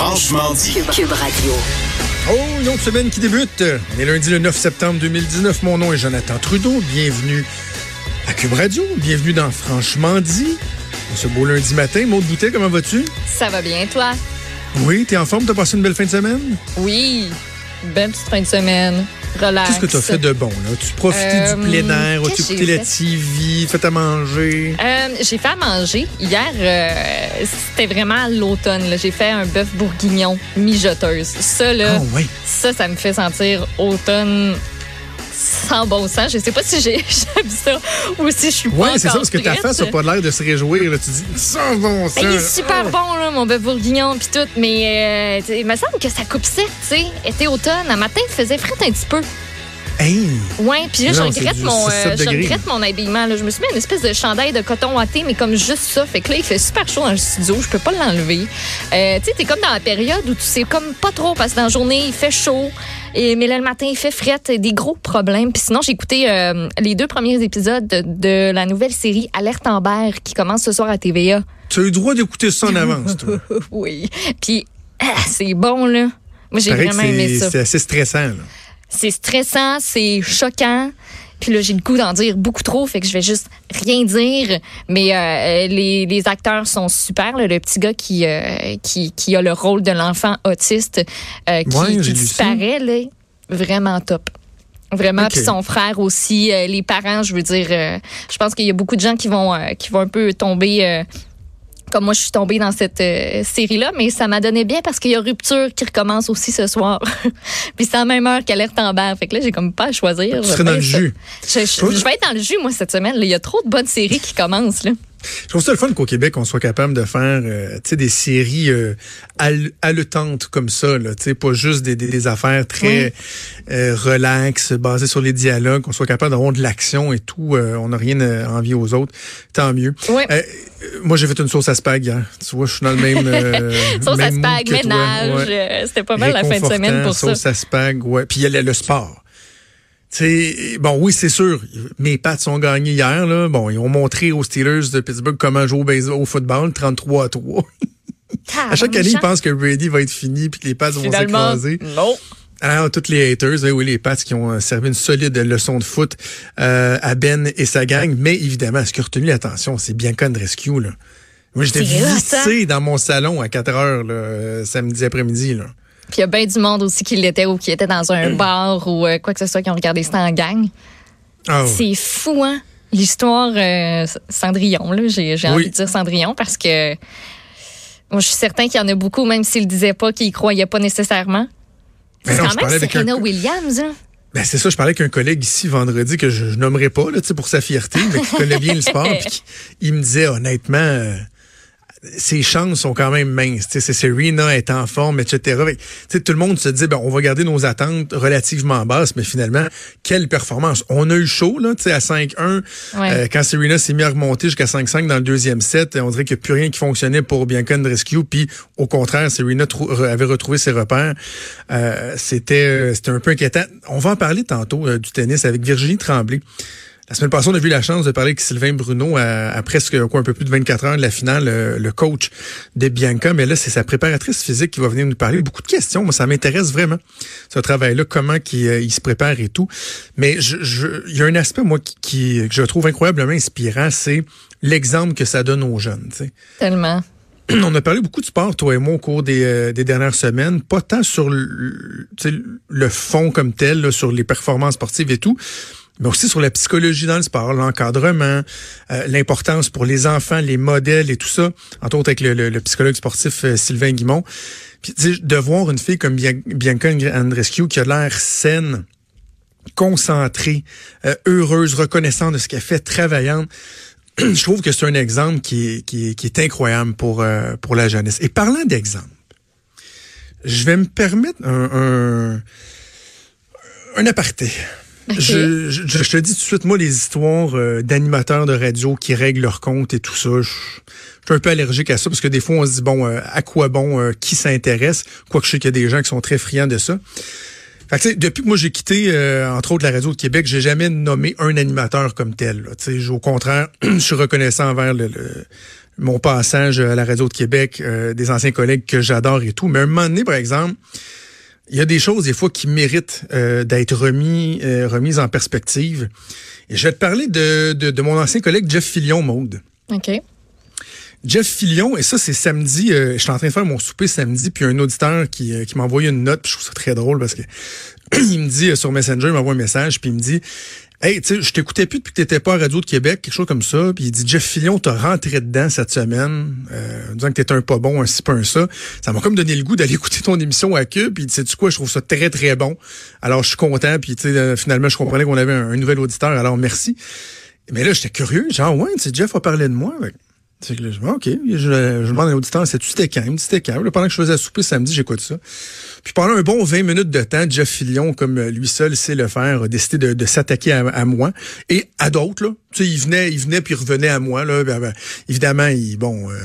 Franchement dit. Cube Radio. Oh, une autre semaine qui débute. On est lundi le 9 septembre 2019. Mon nom est Jonathan Trudeau. Bienvenue à Cube Radio. Bienvenue dans Franchement dit. Ce beau lundi matin. Maud Boutet, comment vas-tu? Ça va bien, toi? Oui, t'es en forme? T'as passé une belle fin de semaine? Oui. Belle petite fin de semaine. Relax. Qu'est-ce que t'as fait de bon, là? Tu profitais Euh, du plein air, tu j'ai la? TV, fait à manger? Euh, j'ai fait à manger. Hier, euh, c'était vraiment l'automne. J'ai fait un bœuf bourguignon mijoteuse. Ça, là, Ah oui. ça, ça me fait sentir automne sans bon sens. Je sais pas si j'ai j'aime ça ou si je suis pas Ouais, c'est ça, parce que ta face n'a pas l'air de se réjouir. Là. Tu dis, ça bon. Ben, il est super bon, là, mon bœuf bourguignon, puis tout. Mais euh, il me semble que ça coupe sec, tu sais. Été automne, à matin, il faisait frais un petit peu. Hey! Ouais, puis là, je c'est regrette, mon, 6-7 euh, je degrés. regrette mon habillement. Là. Je me suis mis une espèce de chandail de coton watté, mais comme juste ça. Fait que là, il fait super chaud dans le studio. Je peux pas l'enlever. Euh, tu sais, t'es comme dans la période où tu sais comme pas trop parce que dans la journée, il fait chaud. Et, mais là, le matin, il fait fret. Des gros problèmes. Puis sinon, j'ai écouté euh, les deux premiers épisodes de, de la nouvelle série Alerte Amber qui commence ce soir à TVA. Tu as eu le droit d'écouter ça en avance, toi. oui. Puis, ah, c'est bon, là. Moi, j'ai vraiment aimé ça. C'est assez stressant, là. C'est stressant, c'est choquant. Puis là, j'ai le goût d'en dire beaucoup trop, fait que je vais juste rien dire. Mais euh, les, les acteurs sont super. là. Le petit gars qui, euh, qui, qui a le rôle de l'enfant autiste euh, qui, Ouais, qui disparaît, là, vraiment top. Vraiment, puis son frère aussi, euh, les parents, je veux dire, euh, je pense qu'il y a beaucoup de gens qui vont euh, qui vont un peu tomber euh, comme moi je suis tombée dans cette euh, série-là, mais ça m'a donné bien parce qu'il y a Rupture qui recommence aussi ce soir. Puis c'est la même heure qu'Alerte Amber. Fait que là, j'ai comme pas à choisir. Tu Je serais dans vais le être- jus. Je, je- je vais être dans le jus, moi, cette semaine. là. Il y a trop de bonnes séries qui commencent. Là. Je trouve ça le fun qu'au Québec, on soit capable de faire euh, des séries euh, haletantes comme ça. Là, pas juste des, des, des affaires très euh, relax, basées sur les dialogues, qu'on soit capable d'avoir de l'action et tout. euh, on n'a rien à envier aux autres. Tant mieux. Euh, euh, moi, j'ai fait une sauce à spag hier. Tu vois, je suis dans le même... Euh, Sauce à même spag, ménage. Ouais. euh, C'était pas mal la fin de semaine pour ça. Sauce à spag, ouais. Puis il y a le sport. Tu sais, bon, oui, c'est sûr. Mes Pats ont gagné hier, là. Bon, ils ont montré aux Steelers de Pittsburgh comment jouer au, baseball, au football, 33 à 3. à chaque année, ils pensent que Brady va être fini puis que les Pats vont s'écraser. non. Alors, tous les haters, oui, oui, les Pats qui ont euh, servi une solide leçon de foot euh, à Ben et sa gang. Mais évidemment, ce qui a retenu l'attention, c'est Bianca Andreescu, là. Moi, j'étais hot, hein? vissé dans mon salon à 4 heures, là, euh, samedi après-midi, là. Puis il y a bien du monde aussi qui l'était ou qui était dans un bar ou euh, quoi que ce soit, qui ont regardé ça en gang. Ah. C'est fou, hein? L'histoire euh, Cendrillon, là. J'ai Oui. envie de dire Cendrillon parce que moi, je suis certain qu'il y en a beaucoup, même s'ils le disaient pas, qu'ils y croyaient pas nécessairement. Mais C'est non, quand même avec Serena un- Williams, hein? Ben c'est ça, je parlais avec un collègue ici vendredi que je, je nommerai pas là, pour sa fierté, mais qui connaît bien le sport. qui- il me disait honnêtement, euh, ses chances sont quand même minces. Serena est en forme, etc. Tout le monde se dit, ben on va garder nos attentes relativement basses, mais finalement, quelle performance On a eu chaud là, à 5-1 Ouais. euh, quand Serena s'est mis à remonter jusqu'à 5-5 dans le deuxième set. On dirait qu'il n'y a plus rien qui fonctionnait pour Bianca Andreescu. Puis au contraire, Serena avait retrouvé ses repères. Euh, c'était euh, c'était un peu inquiétant. On va en parler tantôt euh, du tennis avec Virginie Tremblay. La semaine passée, on a eu la chance de parler avec Sylvain Bruno à, à presque quoi, un peu plus de 24 heures de la finale, euh, le coach de Bianca. Mais là, c'est sa préparatrice physique qui va venir nous parler. Beaucoup de questions. Moi, ça m'intéresse vraiment, ce travail-là, comment qu'il, euh, il se prépare et tout. Mais je, je- il y a un aspect, moi, qui, qui- que je trouve incroyablement inspirant, c'est l'exemple que ça donne aux jeunes. Tellement. On a parlé beaucoup de sport, toi et moi, au cours des, euh, des dernières semaines. Pas tant sur le, le fond comme tel, là, sur les performances sportives et tout, mais aussi sur la psychologie dans le sport, l'encadrement, euh, l'importance pour les enfants, les modèles et tout ça. Entre autres avec le, psychologue sportif euh, Sylvain Guimont. Puis, de voir une fille comme Bian- Bianca Andreescu qui a l'air saine, concentrée, euh, heureuse, reconnaissante de ce qu'elle fait, travaillante. Je trouve que c'est un exemple qui est, qui incroyable pour, pour la jeunesse. Et parlant d'exemple, je vais me permettre un, un, un aparté. Je, je, je, te dis tout de suite, moi, les histoires euh, d'animateurs de radio qui règlent leur compte et tout ça, je, je, suis un peu allergique à ça parce que des fois, on se dit, bon, euh, à quoi bon, euh, qui s'intéresse? Quoique je sais qu'il y a des gens qui sont très friands de ça. Fait que, depuis que moi j'ai quitté, entre autres, la radio de Québec, j'ai jamais nommé un animateur comme tel. Là. Au contraire, je suis reconnaissant envers le, mon passage à la radio de Québec, des anciens collègues que j'adore et tout. Mais à un moment donné, par exemple, il y a des choses des fois qui méritent euh, d'être remis, euh, remises en perspective. Et je vais te parler de, de, de mon ancien collègue Jeff Fillion, Maude. OK. Jeff Fillion, et ça c'est samedi, euh, je suis en train de faire mon souper samedi, puis un auditeur qui, qui m'a envoyé une note, puis je trouve ça très drôle parce que il me dit sur Messenger, il m'envoie un message, puis il me dit Hey, tu sais, je t'écoutais plus depuis que t'étais pas à Radio de Québec, quelque chose comme ça. Puis il dit Jeff Fillion, t'as rentré dedans cette semaine, euh, disant que t'étais un pas bon, un si pas un ça. Ça m'a comme donné le goût d'aller écouter ton émission à Cube. Puis sais tu quoi, je trouve ça très très bon. Alors je suis content. Puis tu sais, euh, finalement, je comprenais qu'on avait un, nouvel auditeur. Alors merci. Mais là, j'étais curieux. Genre ouais, tu sais, Jeff a parlé de moi. C'est que là, je OK, je, je demande à l'auditeur, c'est-tu c'était quand? Il me dit c'était pendant que je faisais souper samedi, j'écoute ça. Puis pendant un bon 20 minutes de temps, Jeff Fillion, comme lui seul sait le faire, a décidé de, de s'attaquer à, moi et à d'autres. Là. Tu sais, il venait, il venait puis il revenait à moi. Là. Ben, ben, évidemment, il bon. Euh,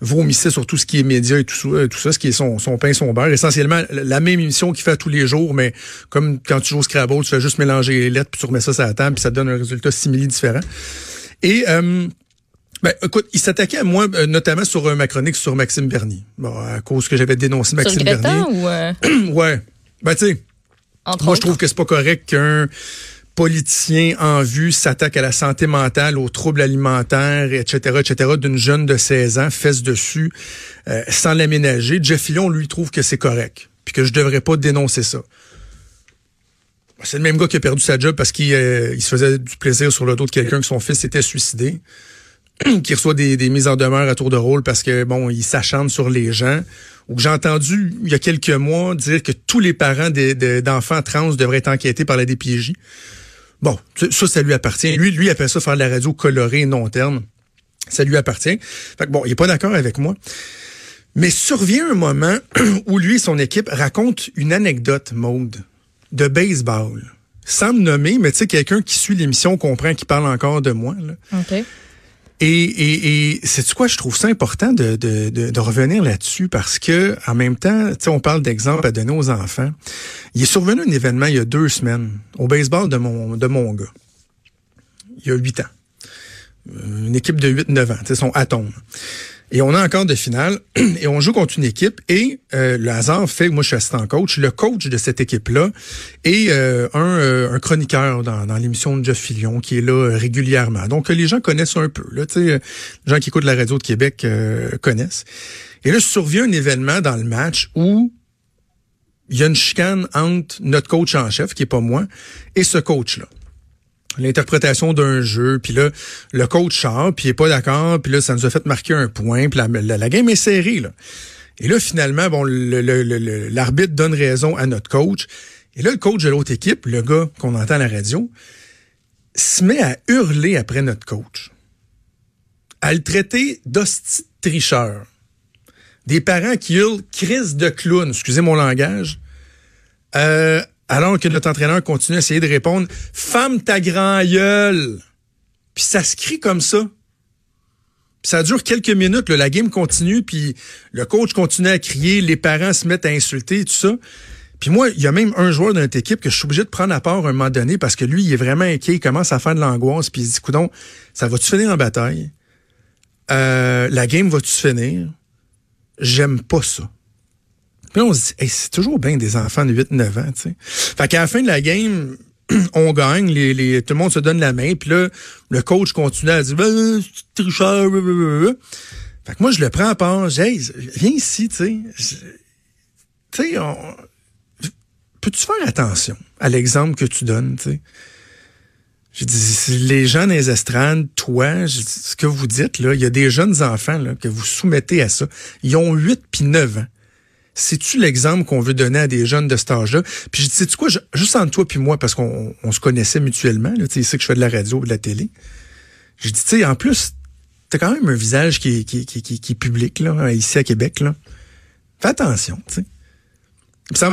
vomissait sur tout ce qui est média et tout ça, tout ça, ce qui est son, son pain, son beurre. Essentiellement, la même émission qu'il fait tous les jours, mais comme quand tu joues au Scrabble, tu fais juste mélanger les lettres, puis tu remets ça sur la table, puis ça te donne un résultat simili différent. Et euh, ben, écoute, il s'attaquait à moi, euh, notamment sur ma chronique sur Maxime Bernier. Bon, à cause que j'avais dénoncé Maxime sur Bernier. ou euh? ouais. Ben, tu sais. Moi, je trouve que c'est pas correct qu'un politicien en vue s'attaque à la santé mentale, aux troubles alimentaires, etc., etc., d'une jeune de 16 ans, fesse dessus, euh, sans l'aménager. Jeff Fillon, lui, trouve que c'est correct, puis que je devrais pas dénoncer ça. C'est le même gars qui a perdu sa job parce qu'il il se faisait du plaisir sur le dos de quelqu'un que son fils s'était suicidé. qui reçoit des, mises en demeure à tour de rôle parce que bon, il s'achante sur les gens. Ou que j'ai entendu il y a quelques mois dire que tous les parents d'enfants trans devraient être enquêtés par la DPJ. Bon, ça, ça lui appartient. Lui, lui appelle ça faire de la radio colorée non terme. Ça lui appartient. Fait que bon, il est pas d'accord avec moi. Mais survient un moment où lui et son équipe racontent une anecdote mode de baseball. Sans me nommer, mais tu sais, quelqu'un qui suit l'émission comprend qu'il parle encore de moi. Là. Et, et, et c'est quoi, je trouve ça important de, de, de, revenir là-dessus parce que en même temps, on parle d'exemple à donner aux enfants. Il est survenu un événement il y a deux semaines au baseball de mon, de mon gars. Il y a huit ans. Une équipe de 8-9 ans, son atome. Et on a encore de finale et on joue contre une équipe et euh, le hasard fait que moi je suis assistant coach. Le coach de cette équipe-là est euh, un, euh, un, chroniqueur dans, dans l'émission de Jeff Fillion qui est là régulièrement. Donc les gens connaissent un peu. Là, les gens qui écoutent la radio de Québec connaissent. Et là, survient un événement dans le match où il y a une chicane entre notre coach en chef, qui est pas moi, et ce coach-là l'interprétation d'un jeu, puis là, le coach sort, puis il est pas d'accord, puis là, ça nous a fait marquer un point, puis la, la, game est serrée, là. Et là, finalement, bon, l'arbitre donne raison à notre coach. Et là, le coach de l'autre équipe, le gars qu'on entend à la radio, se met à hurler après notre coach. À le traiter d'hostie tricheur. Des parents qui hurlent crise de clown, excusez mon langage. Euh, alors que notre entraîneur continue à essayer de répondre Femme ta grand gueule. Puis ça se crie comme ça. Puis ça dure quelques minutes, la game continue, puis le coach continue à crier, les parents se mettent à insulter, tout ça. Puis moi, il y a même un joueur de notre équipe que je suis obligé de prendre à part à un moment donné parce que lui, il est vraiment inquiet, il commence à faire de l'angoisse, puis il se dit, coudon, ça va-tu finir en bataille? Euh, la game va-tu finir? J'aime pas ça. Puis là, on se dit, c'est toujours bien des enfants de 8-9 ans, tu sais. Fait qu'à la fin de la game, on gagne, les, les, tout le monde se donne la main, puis là, le coach continue à dire, ben, tricheur, Fait que moi, je le prends à part, j'ai viens ici, tu sais. Tu sais, peux-tu faire attention à l'exemple que tu donnes, tu sais? Je dis, les gens dans les estrades, toi, ce que vous dites, là, il y a des jeunes enfants là, que vous soumettez à ça. Ils ont 8 puis 9 ans. C'est-tu l'exemple qu'on veut donner à des jeunes de cet âge-là? Puis je dis, sais-tu quoi, juste entre toi puis moi, parce qu'on se connaissait mutuellement, tu sais que je fais de la radio ou de la télé. J'ai dit, tu sais, en plus, t'as quand même un visage qui est, public, là, ici à Québec, là. Fais attention, tu sais.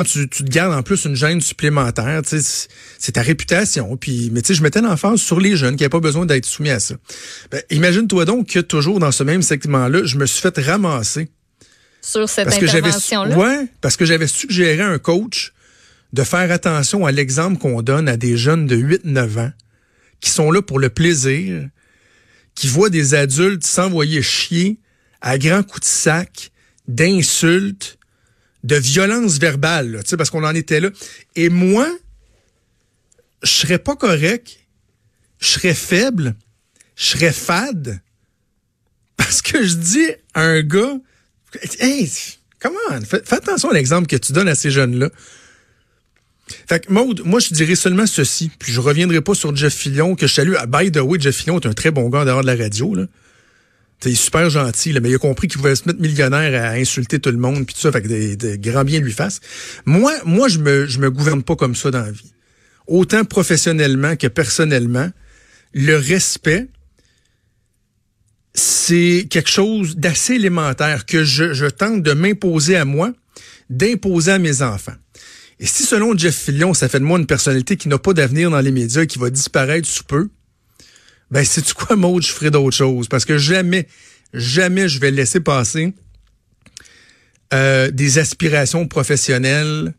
Tu, tu te gardes en plus une gêne supplémentaire, c'est ta réputation. Puis, mais tu sais, je mettais l'enfance sur les jeunes qui n'avaient pas besoin d'être soumis à ça. Ben, imagine-toi donc que toujours dans ce même segment-là, je me suis fait ramasser. Sur cette intervention-là? Ouais, parce que j'avais suggéré à un coach de faire attention à l'exemple qu'on donne à des jeunes de 8-9 ans qui sont là pour le plaisir, qui voient des adultes s'envoyer chier à grands coups de sac, d'insultes, de violence verbale, sais, parce qu'on en était là. Et moi, je serais pas correct, je serais faible, je serais fade, parce que je dis à un gars, hey, comment, fais, fais attention à l'exemple que tu donnes à ces jeunes-là. Fait que Maude, moi je dirais seulement ceci, puis je reviendrai pas sur Jeff Fillon, que je salue. By the way, Jeff Fillon est un très bon gars dehors de la radio. Là. Il est super gentil, là, mais il a compris qu'il pouvait se mettre millionnaire à insulter tout le monde, puis tout ça, fait que des, grands biens lui fassent. Moi, moi, je me, je me gouverne pas comme ça dans la vie. Autant professionnellement que personnellement, le respect, c'est quelque chose d'assez élémentaire que je, tente de m'imposer à moi, d'imposer à mes enfants. Et si selon Jeff Fillion, ça fait de moi une personnalité qui n'a pas d'avenir dans les médias qui va disparaître sous peu, ben c'est tu quoi, Maud, je ferai d'autres choses? Parce que jamais, jamais je vais laisser passer euh, des aspirations professionnelles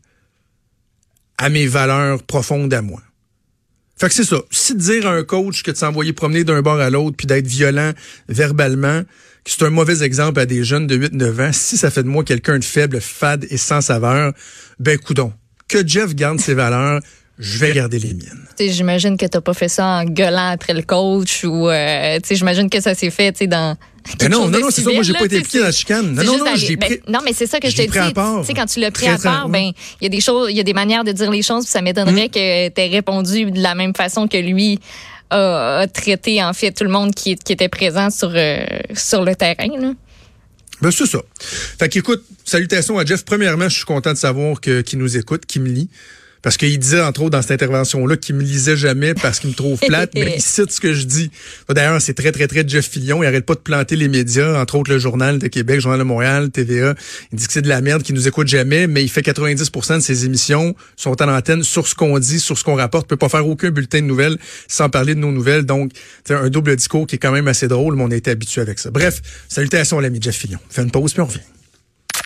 à mes valeurs profondes à moi. Fait que c'est ça. Si dire à un coach que de s'envoyer promener d'un bord à l'autre puis d'être violent verbalement, que c'est un mauvais exemple à des jeunes de 8-9 ans, si ça fait de moi quelqu'un de faible, fade et sans saveur, ben coudon que Jeff garde ses valeurs, je vais garder les miennes. J'imagine que tu n'as pas fait ça en gueulant après le coach ou euh, j'imagine que ça s'est fait dans ben non, non, non, c'est ça. Moi, j'ai pas été impliqué dans la chicane. Non, non, non, ben, non, mais c'est ça que je t'ai dit. Tu sais, quand tu l'as pris à part, ben, il y a des choses, il y a des manières de dire les choses, puis ça m'étonnerait mm. que tu aies répondu de la même façon que lui a, traité, en fait, tout le monde qui, qui était présent sur, euh, sur le terrain, là. Ben, c'est ça. Fait qu'écoute, salutations à Jeff. Premièrement, je suis content de savoir qu'il nous écoute, qu'il me lit. Parce qu'il disait, entre autres, dans cette intervention-là, qu'il me lisait jamais parce qu'il me trouve plate, mais il cite ce que je dis. D'ailleurs, c'est très, très, très Jeff Fillion. Il arrête pas de planter les médias, entre autres le Journal de Québec, Journal de Montréal, TVA. Il dit que c'est de la merde, qu'il nous écoute jamais, mais il fait 90% de ses émissions sont en antenne sur ce qu'on dit, sur ce qu'on rapporte. Il peut pas faire aucun bulletin de nouvelles sans parler de nos nouvelles. Donc, c'est un double discours qui est quand même assez drôle, mais on a été habitué avec ça. Bref, salutations à l'ami Jeff Fillion. Fais une pause, puis on revient.